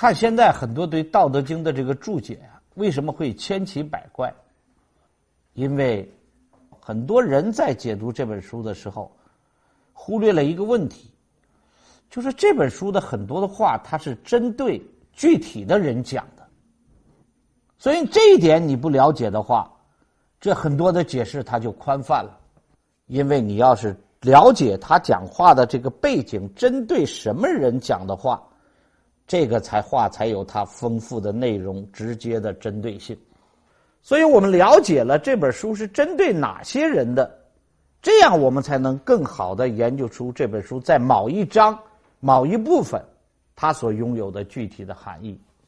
看现在很多对《道德经》的这个注解啊，为什么会千奇百怪？因为很多人在解读这本书的时候，忽略了一个问题，就是这本书的很多的话，它是针对具体的人讲的。所以这一点你不了解的话，这很多的解释它就宽泛了。因为你要是了解他讲话的这个背景，针对什么人讲的话。这个才画才有它丰富的内容，直接的针对性。所以我们了解了这本书是针对哪些人的，这样我们才能更好的研究出这本书在某一章、某一部分它所拥有的具体的含义。